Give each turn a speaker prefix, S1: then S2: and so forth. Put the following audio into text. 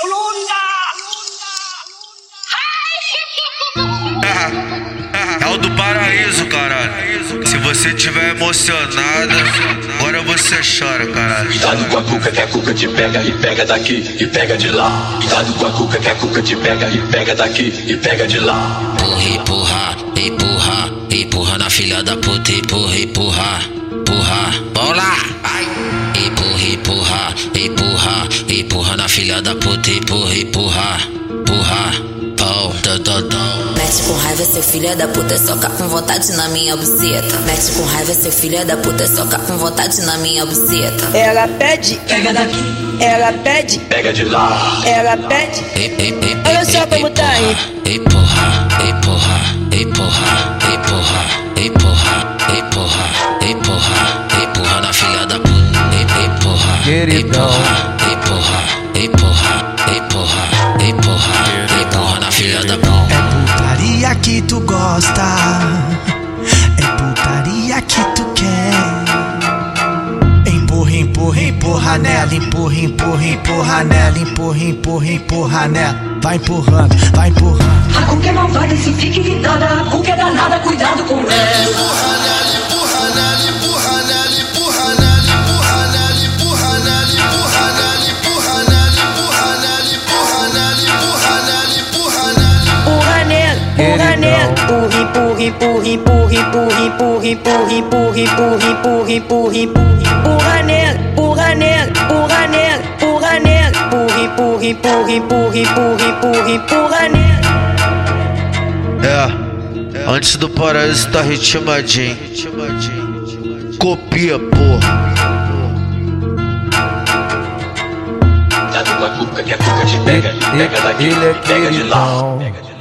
S1: Colunda.
S2: É o do paraíso, caralho. Se você tiver emocionada, agora você chora, caralho.
S3: Cuidado com a cuca que a cuca te pega e pega daqui e pega de lá. Cuidado com a cuca que a cuca te pega e pega daqui e pega de lá.
S4: Empurra, empurra, empurra, empurra na filha da puta, empurra, empurra, empurra, bola, empurra, empurra na filha da puta, empurra, empurra, empurra, pão, dom, dom, dom.
S5: Mete com raiva, seu filho da puta, soca com vontade na minha buceta. Mete com raiva, seu filho da puta, soca com vontade na minha buceta.
S6: Ela pede,
S3: Pega daqui,
S6: ela pede,
S3: pega de lá.
S6: ela pede.
S4: Em- em- em-
S6: Olha só como tá aí.
S4: Empurra, empurra, empurra, empurra, empurra, empurra, empurra, empurra na filha da puta. Empurra, empurra,
S7: gosta, é putaria que tu quer. Empurra, empurra, empurra nela, empurra, empurra, empurra nela, empurra, empurra, empurra nela. Vai empurrando, vai empurrando.
S1: A cuca é malvada se fica irritada. A cuca é danada, cuidado com ela.
S2: É, antes do paraíso tá ritmadinho. Copia, porra.
S3: Cuidado com a cuca que a cuca te pega e pega daqui
S8: Ele é
S3: e pega de lá.
S8: queridão.
S3: Pega de lá.